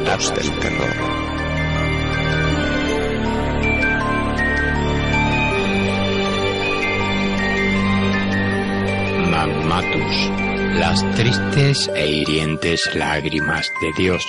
Del terror. Mammatus, las tristes e hirientes lágrimas de Dios.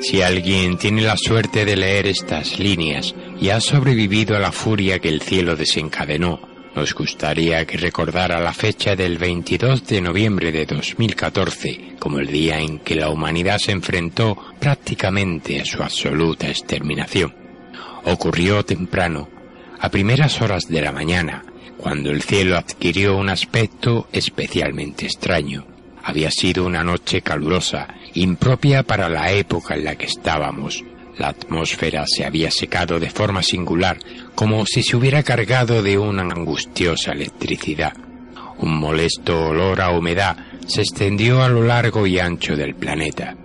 Si alguien tiene la suerte de leer estas líneas y ha sobrevivido a la furia que el cielo desencadenó, nos gustaría que recordara la fecha del 22 de noviembre de 2014 como el día en que la humanidad se enfrentó prácticamente a su absoluta exterminación. Ocurrió temprano, a primeras horas de la mañana, cuando el cielo adquirió un aspecto especialmente extraño. Había sido una noche calurosa, impropia para la época en la que estábamos, la atmósfera se había secado de forma singular, como si se hubiera cargado de una angustiosa electricidad. Un molesto olor a humedad se extendió a lo largo y ancho del planeta.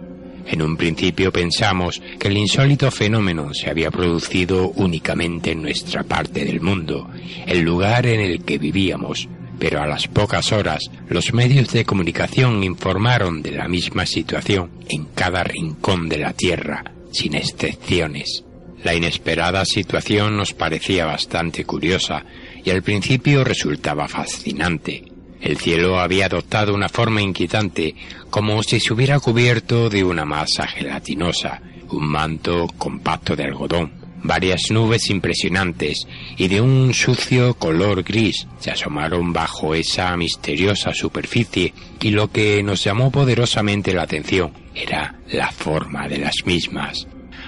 En un principio pensamos que el insólito fenómeno se había producido únicamente en nuestra parte del mundo, el lugar en el que vivíamos, pero a las pocas horas los medios de comunicación informaron de la misma situación en cada rincón de la Tierra, sin excepciones. La inesperada situación nos parecía bastante curiosa y al principio resultaba fascinante. El cielo había adoptado una forma inquietante, como si se hubiera cubierto de una masa gelatinosa, un manto compacto de algodón, varias nubes impresionantes y de un sucio color gris se asomaron bajo esa misteriosa superficie y lo que nos llamó poderosamente la atención era la forma de las mismas.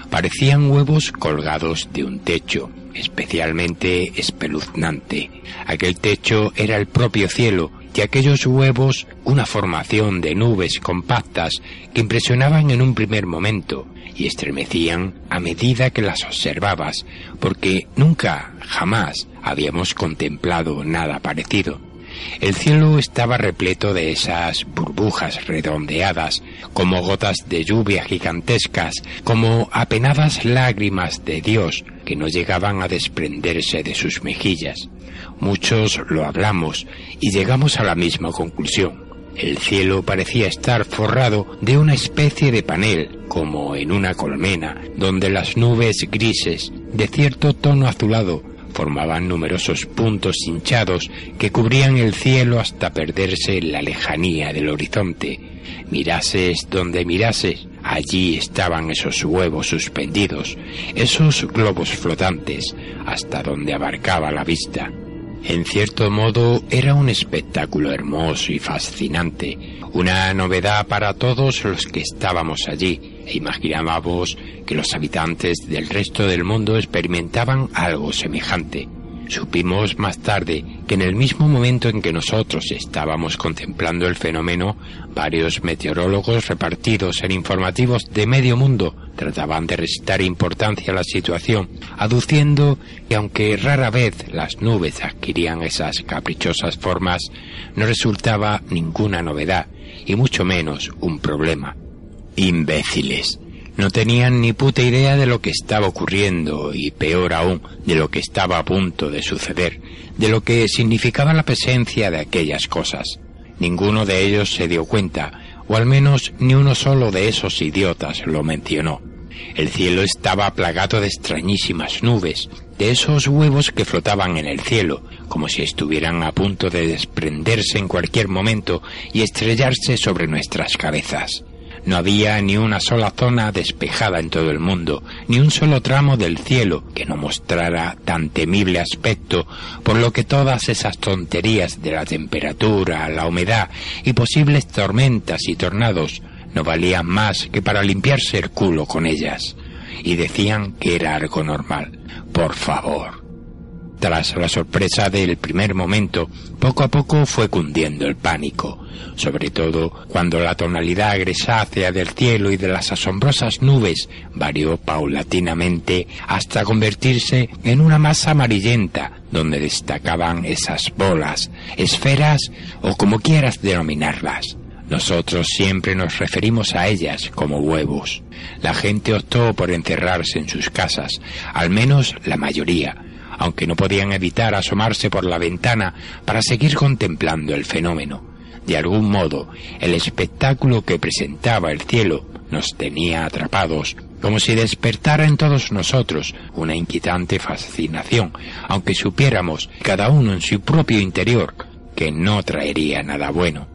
Parecían huevos colgados de un techo, especialmente espeluznante. Aquel techo era el propio cielo y aquellos huevos una formación de nubes compactas que impresionaban en un primer momento y estremecían a medida que las observabas, porque nunca, jamás habíamos contemplado nada parecido. El cielo estaba repleto de esas burbujas redondeadas, como gotas de lluvia gigantescas, como apenadas lágrimas de Dios que no llegaban a desprenderse de sus mejillas. Muchos lo hablamos y llegamos a la misma conclusión. El cielo parecía estar forrado de una especie de panel, como en una colmena, donde las nubes grises, de cierto tono azulado, formaban numerosos puntos hinchados que cubrían el cielo hasta perderse en la lejanía del horizonte. Mirases donde mirases, allí estaban esos huevos suspendidos, esos globos flotantes, hasta donde abarcaba la vista. En cierto modo era un espectáculo hermoso y fascinante, una novedad para todos los que estábamos allí, imaginábamos que los habitantes del resto del mundo experimentaban algo semejante. Supimos más tarde que en el mismo momento en que nosotros estábamos contemplando el fenómeno, varios meteorólogos repartidos en informativos de medio mundo trataban de restar importancia a la situación, aduciendo que aunque rara vez las nubes adquirían esas caprichosas formas, no resultaba ninguna novedad, y mucho menos un problema. Imbéciles. No tenían ni puta idea de lo que estaba ocurriendo y peor aún de lo que estaba a punto de suceder, de lo que significaba la presencia de aquellas cosas. Ninguno de ellos se dio cuenta, o al menos ni uno solo de esos idiotas lo mencionó. El cielo estaba plagado de extrañísimas nubes, de esos huevos que flotaban en el cielo, como si estuvieran a punto de desprenderse en cualquier momento y estrellarse sobre nuestras cabezas. No había ni una sola zona despejada en todo el mundo, ni un solo tramo del cielo que no mostrara tan temible aspecto, por lo que todas esas tonterías de la temperatura, la humedad y posibles tormentas y tornados no valían más que para limpiarse el culo con ellas, y decían que era algo normal. Por favor. Tras la sorpresa del primer momento, poco a poco fue cundiendo el pánico, sobre todo cuando la tonalidad grisácea del cielo y de las asombrosas nubes varió paulatinamente hasta convertirse en una masa amarillenta donde destacaban esas bolas, esferas o como quieras denominarlas. Nosotros siempre nos referimos a ellas como huevos. La gente optó por encerrarse en sus casas, al menos la mayoría, aunque no podían evitar asomarse por la ventana para seguir contemplando el fenómeno. De algún modo, el espectáculo que presentaba el cielo nos tenía atrapados, como si despertara en todos nosotros una inquietante fascinación, aunque supiéramos, cada uno en su propio interior, que no traería nada bueno.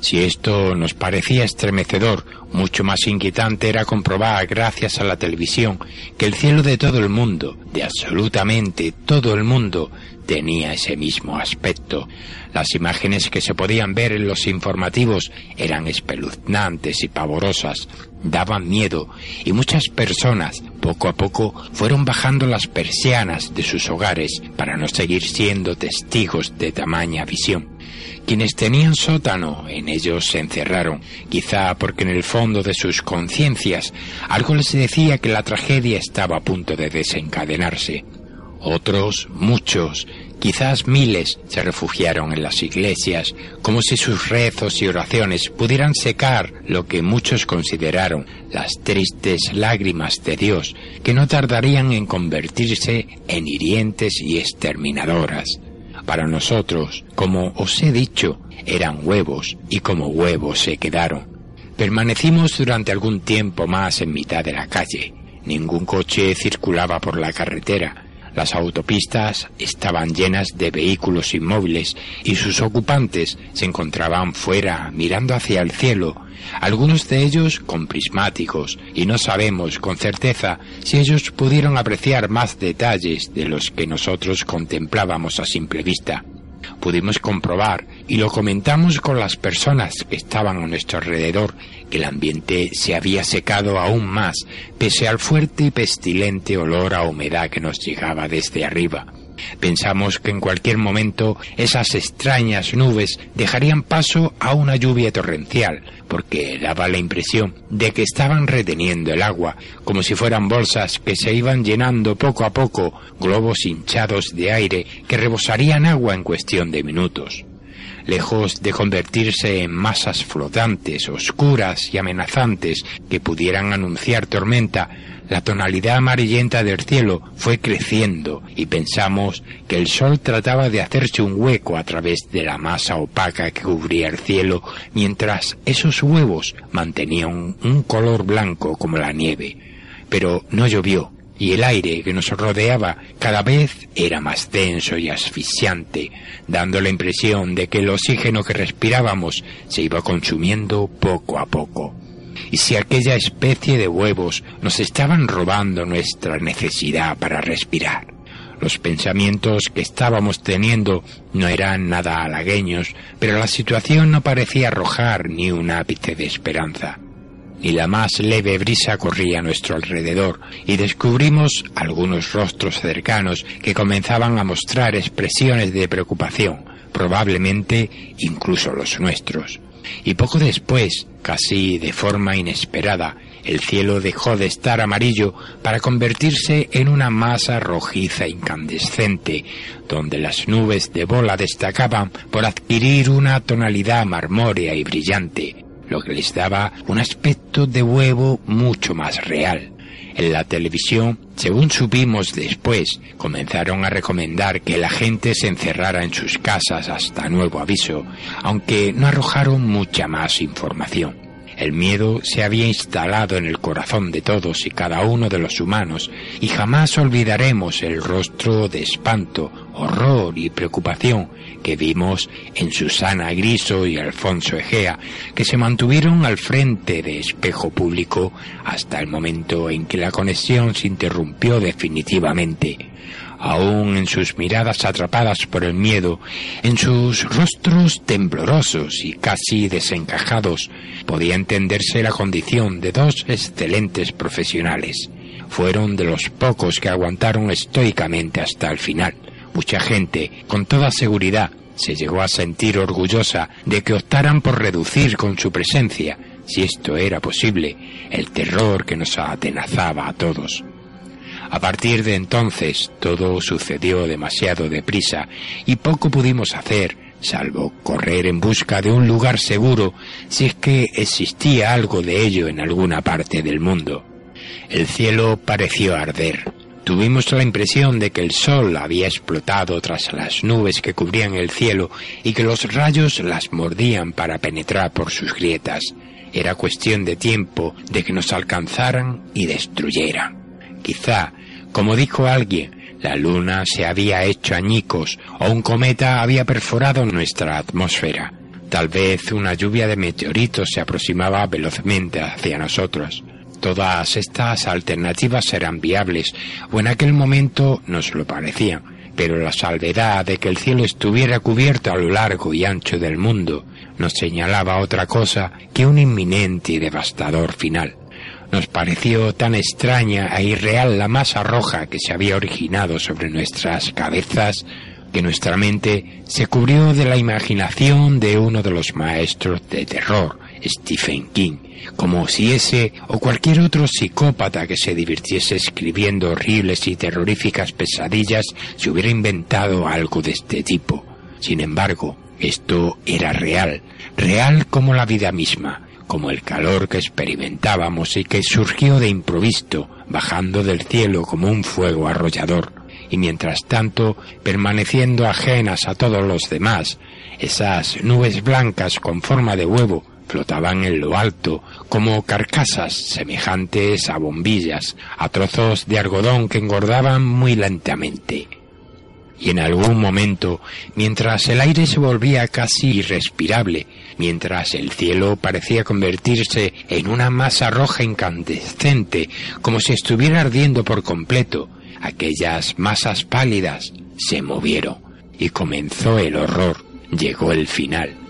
Si esto nos parecía estremecedor, mucho más inquietante era comprobar, gracias a la televisión, que el cielo de todo el mundo, de absolutamente todo el mundo, tenía ese mismo aspecto. Las imágenes que se podían ver en los informativos eran espeluznantes y pavorosas, daban miedo, y muchas personas, poco a poco, fueron bajando las persianas de sus hogares para no seguir siendo testigos de tamaña visión. Quienes tenían sótano en ellos se encerraron, quizá porque en el fondo de sus conciencias algo les decía que la tragedia estaba a punto de desencadenarse. Otros, muchos, quizás miles, se refugiaron en las iglesias, como si sus rezos y oraciones pudieran secar lo que muchos consideraron las tristes lágrimas de Dios, que no tardarían en convertirse en hirientes y exterminadoras. Para nosotros, como os he dicho, eran huevos y como huevos se quedaron. Permanecimos durante algún tiempo más en mitad de la calle. Ningún coche circulaba por la carretera. Las autopistas estaban llenas de vehículos inmóviles y sus ocupantes se encontraban fuera mirando hacia el cielo, algunos de ellos con prismáticos, y no sabemos con certeza si ellos pudieron apreciar más detalles de los que nosotros contemplábamos a simple vista pudimos comprobar y lo comentamos con las personas que estaban a nuestro alrededor, que el ambiente se había secado aún más, pese al fuerte y pestilente olor a humedad que nos llegaba desde arriba. Pensamos que en cualquier momento esas extrañas nubes dejarían paso a una lluvia torrencial, porque daba la impresión de que estaban reteniendo el agua, como si fueran bolsas que se iban llenando poco a poco, globos hinchados de aire que rebosarían agua en cuestión de minutos lejos de convertirse en masas flotantes, oscuras y amenazantes que pudieran anunciar tormenta, la tonalidad amarillenta del cielo fue creciendo y pensamos que el sol trataba de hacerse un hueco a través de la masa opaca que cubría el cielo, mientras esos huevos mantenían un color blanco como la nieve. Pero no llovió, y el aire que nos rodeaba cada vez era más denso y asfixiante, dando la impresión de que el oxígeno que respirábamos se iba consumiendo poco a poco y si aquella especie de huevos nos estaban robando nuestra necesidad para respirar. Los pensamientos que estábamos teniendo no eran nada halagueños, pero la situación no parecía arrojar ni un ápice de esperanza. Y la más leve brisa corría a nuestro alrededor y descubrimos algunos rostros cercanos que comenzaban a mostrar expresiones de preocupación, probablemente incluso los nuestros. Y poco después, casi de forma inesperada, el cielo dejó de estar amarillo para convertirse en una masa rojiza incandescente, donde las nubes de bola destacaban por adquirir una tonalidad marmórea y brillante, lo que les daba un aspecto de huevo mucho más real. En la televisión, según supimos después, comenzaron a recomendar que la gente se encerrara en sus casas hasta nuevo aviso, aunque no arrojaron mucha más información. El miedo se había instalado en el corazón de todos y cada uno de los humanos, y jamás olvidaremos el rostro de espanto, horror y preocupación que vimos en Susana Griso y Alfonso Egea, que se mantuvieron al frente de espejo público hasta el momento en que la conexión se interrumpió definitivamente aún en sus miradas atrapadas por el miedo, en sus rostros temblorosos y casi desencajados, podía entenderse la condición de dos excelentes profesionales. Fueron de los pocos que aguantaron estoicamente hasta el final. Mucha gente, con toda seguridad, se llegó a sentir orgullosa de que optaran por reducir con su presencia, si esto era posible, el terror que nos atenazaba a todos. A partir de entonces todo sucedió demasiado deprisa y poco pudimos hacer, salvo correr en busca de un lugar seguro si es que existía algo de ello en alguna parte del mundo. El cielo pareció arder, Tuvimos la impresión de que el sol había explotado tras las nubes que cubrían el cielo y que los rayos las mordían para penetrar por sus grietas. Era cuestión de tiempo de que nos alcanzaran y destruyeran. Quizá, como dijo alguien, la luna se había hecho añicos o un cometa había perforado nuestra atmósfera. Tal vez una lluvia de meteoritos se aproximaba velozmente hacia nosotros. Todas estas alternativas eran viables, o en aquel momento nos lo parecían, pero la salvedad de que el cielo estuviera cubierto a lo largo y ancho del mundo nos señalaba otra cosa que un inminente y devastador final. Nos pareció tan extraña e irreal la masa roja que se había originado sobre nuestras cabezas que nuestra mente se cubrió de la imaginación de uno de los maestros de terror, Stephen King, como si ese o cualquier otro psicópata que se divirtiese escribiendo horribles y terroríficas pesadillas se hubiera inventado algo de este tipo. Sin embargo, esto era real, real como la vida misma, como el calor que experimentábamos y que surgió de improviso, bajando del cielo como un fuego arrollador, y mientras tanto permaneciendo ajenas a todos los demás, esas nubes blancas con forma de huevo flotaban en lo alto como carcasas semejantes a bombillas, a trozos de algodón que engordaban muy lentamente y en algún momento, mientras el aire se volvía casi irrespirable, mientras el cielo parecía convertirse en una masa roja incandescente, como si estuviera ardiendo por completo, aquellas masas pálidas se movieron y comenzó el horror, llegó el final.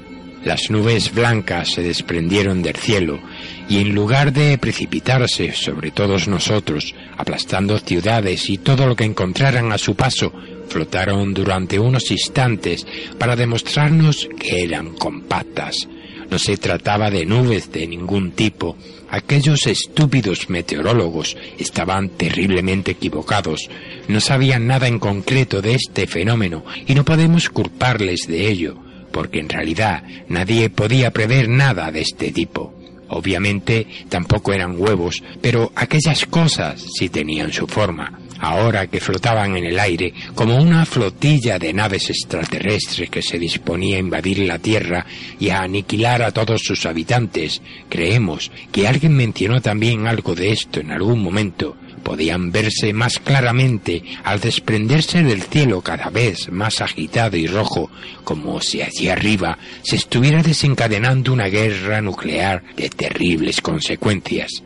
Las nubes blancas se desprendieron del cielo y en lugar de precipitarse sobre todos nosotros, aplastando ciudades y todo lo que encontraran a su paso, flotaron durante unos instantes para demostrarnos que eran compactas. No se trataba de nubes de ningún tipo. Aquellos estúpidos meteorólogos estaban terriblemente equivocados. No sabían nada en concreto de este fenómeno y no podemos culparles de ello, porque en realidad nadie podía prever nada de este tipo. Obviamente tampoco eran huevos, pero aquellas cosas sí tenían su forma ahora que flotaban en el aire como una flotilla de naves extraterrestres que se disponía a invadir la Tierra y a aniquilar a todos sus habitantes. Creemos que alguien mencionó también algo de esto en algún momento. Podían verse más claramente al desprenderse del cielo cada vez más agitado y rojo, como si allí arriba se estuviera desencadenando una guerra nuclear de terribles consecuencias.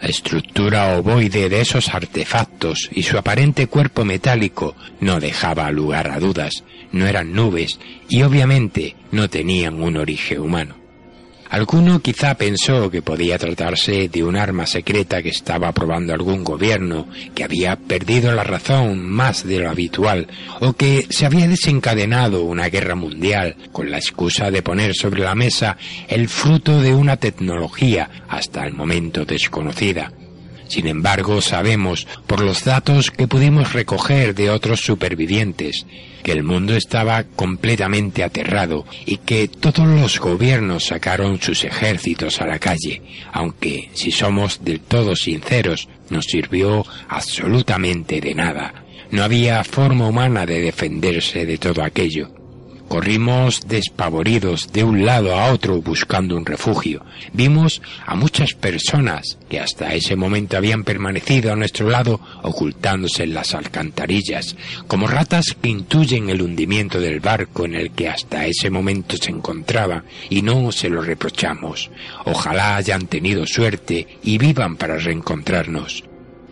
La estructura ovoide de esos artefactos y su aparente cuerpo metálico no dejaba lugar a dudas, no eran nubes y obviamente no tenían un origen humano. Alguno quizá pensó que podía tratarse de un arma secreta que estaba probando algún gobierno, que había perdido la razón más de lo habitual, o que se había desencadenado una guerra mundial con la excusa de poner sobre la mesa el fruto de una tecnología hasta el momento desconocida. Sin embargo, sabemos, por los datos que pudimos recoger de otros supervivientes, que el mundo estaba completamente aterrado y que todos los gobiernos sacaron sus ejércitos a la calle, aunque, si somos del todo sinceros, no sirvió absolutamente de nada. No había forma humana de defenderse de todo aquello. Corrimos despavoridos de un lado a otro buscando un refugio. Vimos a muchas personas que hasta ese momento habían permanecido a nuestro lado ocultándose en las alcantarillas, como ratas que intuyen el hundimiento del barco en el que hasta ese momento se encontraba y no se lo reprochamos. Ojalá hayan tenido suerte y vivan para reencontrarnos.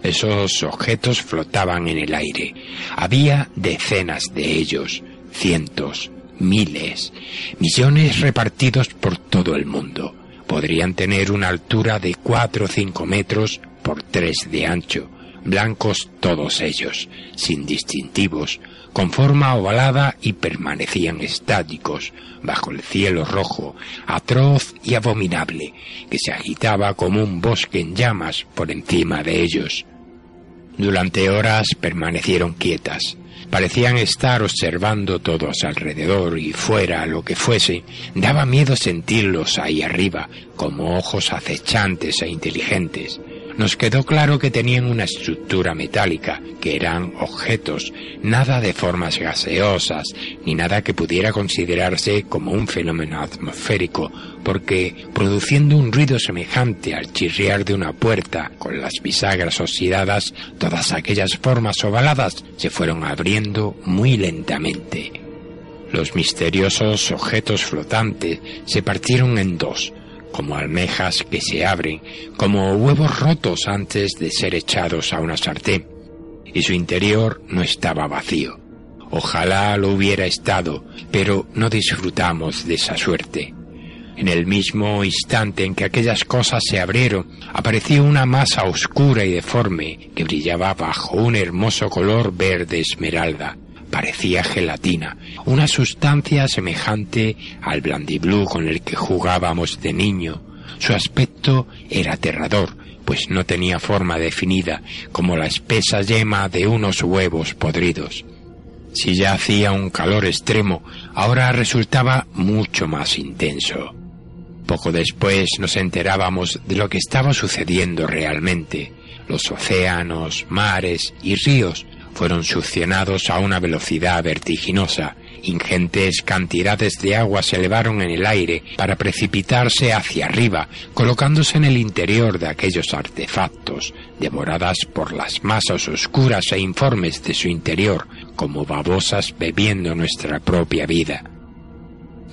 Esos objetos flotaban en el aire. Había decenas de ellos, cientos, miles, millones repartidos por todo el mundo. Podrían tener una altura de cuatro o cinco metros por tres de ancho, blancos todos ellos, sin distintivos, con forma ovalada y permanecían estáticos bajo el cielo rojo, atroz y abominable, que se agitaba como un bosque en llamas por encima de ellos. Durante horas permanecieron quietas, Parecían estar observando todos alrededor y fuera lo que fuese. Daba miedo sentirlos ahí arriba, como ojos acechantes e inteligentes. Nos quedó claro que tenían una estructura metálica, que eran objetos, nada de formas gaseosas, ni nada que pudiera considerarse como un fenómeno atmosférico, porque produciendo un ruido semejante al chirriar de una puerta con las bisagras oxidadas, todas aquellas formas ovaladas se fueron abriendo muy lentamente. Los misteriosos objetos flotantes se partieron en dos, como almejas que se abren, como huevos rotos antes de ser echados a una sartén, y su interior no estaba vacío. Ojalá lo hubiera estado, pero no disfrutamos de esa suerte. En el mismo instante en que aquellas cosas se abrieron, apareció una masa oscura y deforme que brillaba bajo un hermoso color verde esmeralda parecía gelatina, una sustancia semejante al blandiblú con el que jugábamos de niño. Su aspecto era aterrador, pues no tenía forma definida, como la espesa yema de unos huevos podridos. Si ya hacía un calor extremo, ahora resultaba mucho más intenso. Poco después nos enterábamos de lo que estaba sucediendo realmente. Los océanos, mares y ríos fueron succionados a una velocidad vertiginosa. Ingentes cantidades de agua se elevaron en el aire para precipitarse hacia arriba, colocándose en el interior de aquellos artefactos, devoradas por las masas oscuras e informes de su interior, como babosas bebiendo nuestra propia vida.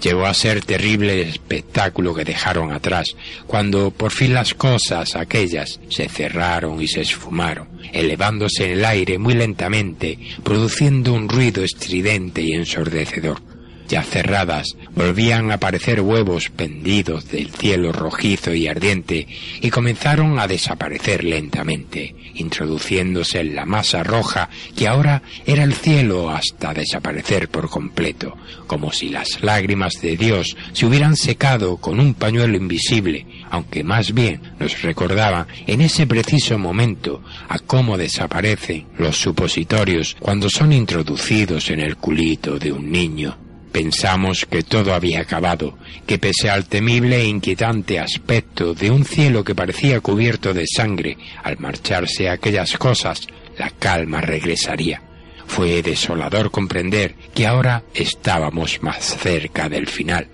Llegó a ser terrible el espectáculo que dejaron atrás, cuando por fin las cosas aquellas se cerraron y se esfumaron, elevándose en el aire muy lentamente, produciendo un ruido estridente y ensordecedor. Ya cerradas, volvían a aparecer huevos pendidos del cielo rojizo y ardiente y comenzaron a desaparecer lentamente, introduciéndose en la masa roja que ahora era el cielo hasta desaparecer por completo, como si las lágrimas de Dios se hubieran secado con un pañuelo invisible, aunque más bien nos recordaba en ese preciso momento a cómo desaparecen los supositorios cuando son introducidos en el culito de un niño. Pensamos que todo había acabado, que pese al temible e inquietante aspecto de un cielo que parecía cubierto de sangre, al marcharse aquellas cosas, la calma regresaría. Fue desolador comprender que ahora estábamos más cerca del final.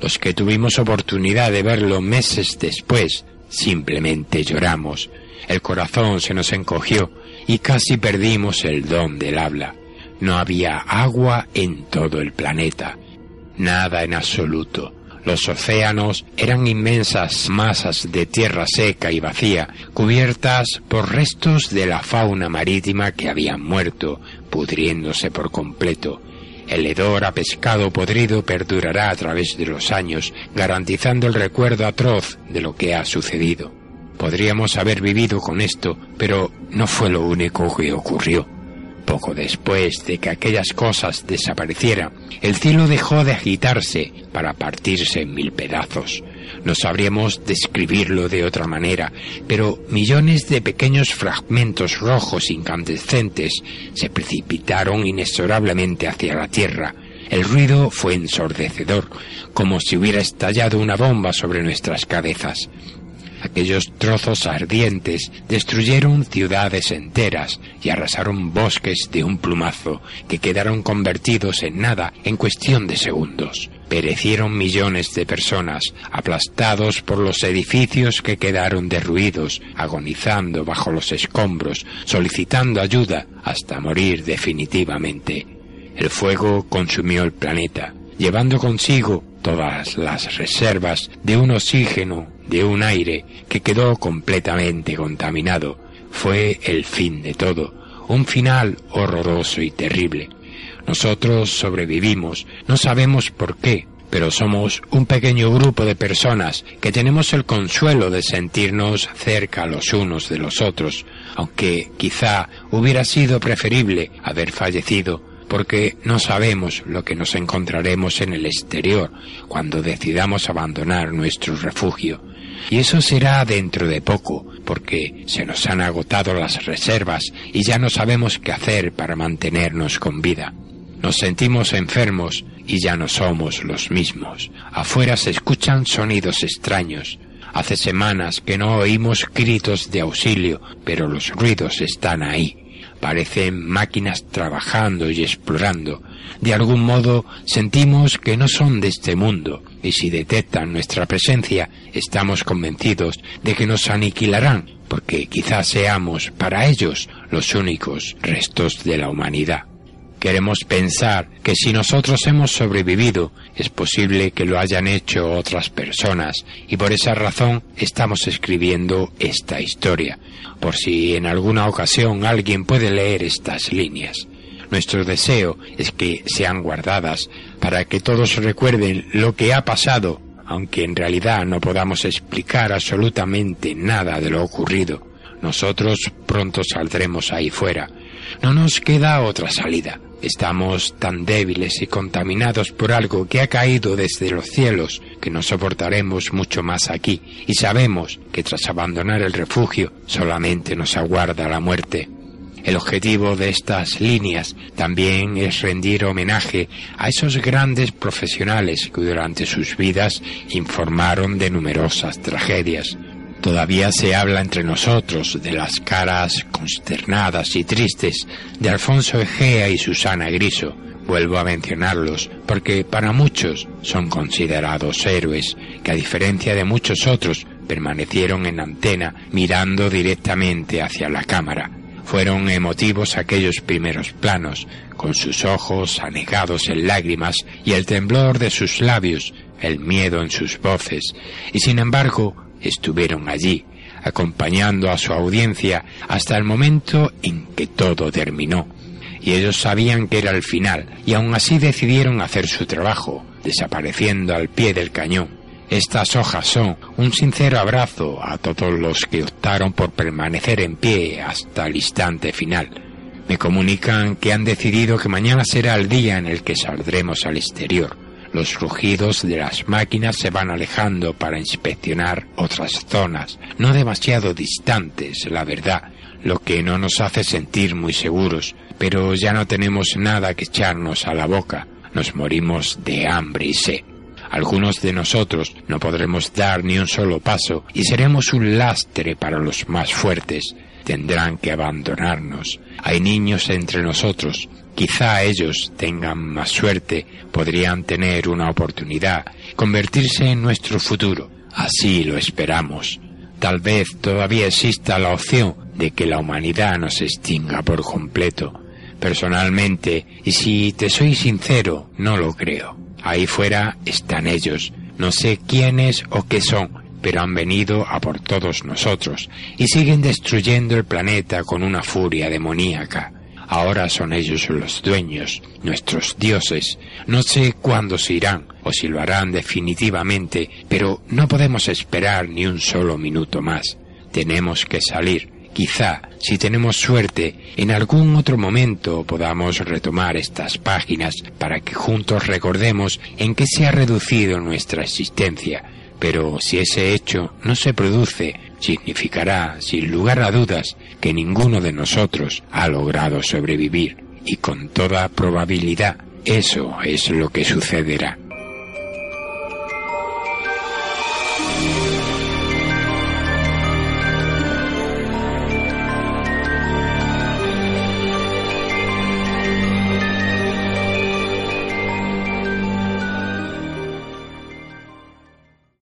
Los que tuvimos oportunidad de verlo meses después, simplemente lloramos. El corazón se nos encogió y casi perdimos el don del habla. No había agua en todo el planeta, nada en absoluto. Los océanos eran inmensas masas de tierra seca y vacía, cubiertas por restos de la fauna marítima que habían muerto, pudriéndose por completo. El hedor a pescado podrido perdurará a través de los años, garantizando el recuerdo atroz de lo que ha sucedido. Podríamos haber vivido con esto, pero no fue lo único que ocurrió. Poco después de que aquellas cosas desaparecieran, el cielo dejó de agitarse para partirse en mil pedazos. No sabríamos describirlo de otra manera, pero millones de pequeños fragmentos rojos incandescentes se precipitaron inexorablemente hacia la tierra. El ruido fue ensordecedor, como si hubiera estallado una bomba sobre nuestras cabezas. Aquellos trozos ardientes destruyeron ciudades enteras y arrasaron bosques de un plumazo que quedaron convertidos en nada en cuestión de segundos. Perecieron millones de personas, aplastados por los edificios que quedaron derruidos, agonizando bajo los escombros, solicitando ayuda hasta morir definitivamente. El fuego consumió el planeta, llevando consigo todas las reservas de un oxígeno, de un aire que quedó completamente contaminado. Fue el fin de todo, un final horroroso y terrible. Nosotros sobrevivimos, no sabemos por qué, pero somos un pequeño grupo de personas que tenemos el consuelo de sentirnos cerca los unos de los otros, aunque quizá hubiera sido preferible haber fallecido porque no sabemos lo que nos encontraremos en el exterior cuando decidamos abandonar nuestro refugio. Y eso será dentro de poco, porque se nos han agotado las reservas y ya no sabemos qué hacer para mantenernos con vida. Nos sentimos enfermos y ya no somos los mismos. Afuera se escuchan sonidos extraños. Hace semanas que no oímos gritos de auxilio, pero los ruidos están ahí. Parecen máquinas trabajando y explorando. De algún modo sentimos que no son de este mundo, y si detectan nuestra presencia, estamos convencidos de que nos aniquilarán, porque quizás seamos para ellos los únicos restos de la humanidad. Queremos pensar que si nosotros hemos sobrevivido, es posible que lo hayan hecho otras personas y por esa razón estamos escribiendo esta historia, por si en alguna ocasión alguien puede leer estas líneas. Nuestro deseo es que sean guardadas para que todos recuerden lo que ha pasado, aunque en realidad no podamos explicar absolutamente nada de lo ocurrido. Nosotros pronto saldremos ahí fuera. No nos queda otra salida. Estamos tan débiles y contaminados por algo que ha caído desde los cielos que no soportaremos mucho más aquí y sabemos que tras abandonar el refugio solamente nos aguarda la muerte. El objetivo de estas líneas también es rendir homenaje a esos grandes profesionales que durante sus vidas informaron de numerosas tragedias. Todavía se habla entre nosotros de las caras consternadas y tristes de Alfonso Egea y Susana Griso. Vuelvo a mencionarlos porque para muchos son considerados héroes que a diferencia de muchos otros permanecieron en antena mirando directamente hacia la cámara. Fueron emotivos aquellos primeros planos, con sus ojos anegados en lágrimas y el temblor de sus labios, el miedo en sus voces, y sin embargo estuvieron allí, acompañando a su audiencia hasta el momento en que todo terminó. Y ellos sabían que era el final, y aún así decidieron hacer su trabajo, desapareciendo al pie del cañón. Estas hojas son un sincero abrazo a todos los que optaron por permanecer en pie hasta el instante final. Me comunican que han decidido que mañana será el día en el que saldremos al exterior los rugidos de las máquinas se van alejando para inspeccionar otras zonas, no demasiado distantes, la verdad, lo que no nos hace sentir muy seguros, pero ya no tenemos nada que echarnos a la boca, nos morimos de hambre y sed. Algunos de nosotros no podremos dar ni un solo paso y seremos un lastre para los más fuertes. Tendrán que abandonarnos. Hay niños entre nosotros Quizá ellos tengan más suerte, podrían tener una oportunidad, convertirse en nuestro futuro. Así lo esperamos. Tal vez todavía exista la opción de que la humanidad nos extinga por completo. Personalmente, y si te soy sincero, no lo creo. Ahí fuera están ellos. No sé quiénes o qué son, pero han venido a por todos nosotros y siguen destruyendo el planeta con una furia demoníaca. Ahora son ellos los dueños, nuestros dioses. No sé cuándo se irán o si lo harán definitivamente, pero no podemos esperar ni un solo minuto más. Tenemos que salir. Quizá, si tenemos suerte, en algún otro momento podamos retomar estas páginas para que juntos recordemos en qué se ha reducido nuestra existencia. Pero si ese hecho no se produce, significará, sin lugar a dudas, que ninguno de nosotros ha logrado sobrevivir y con toda probabilidad eso es lo que sucederá.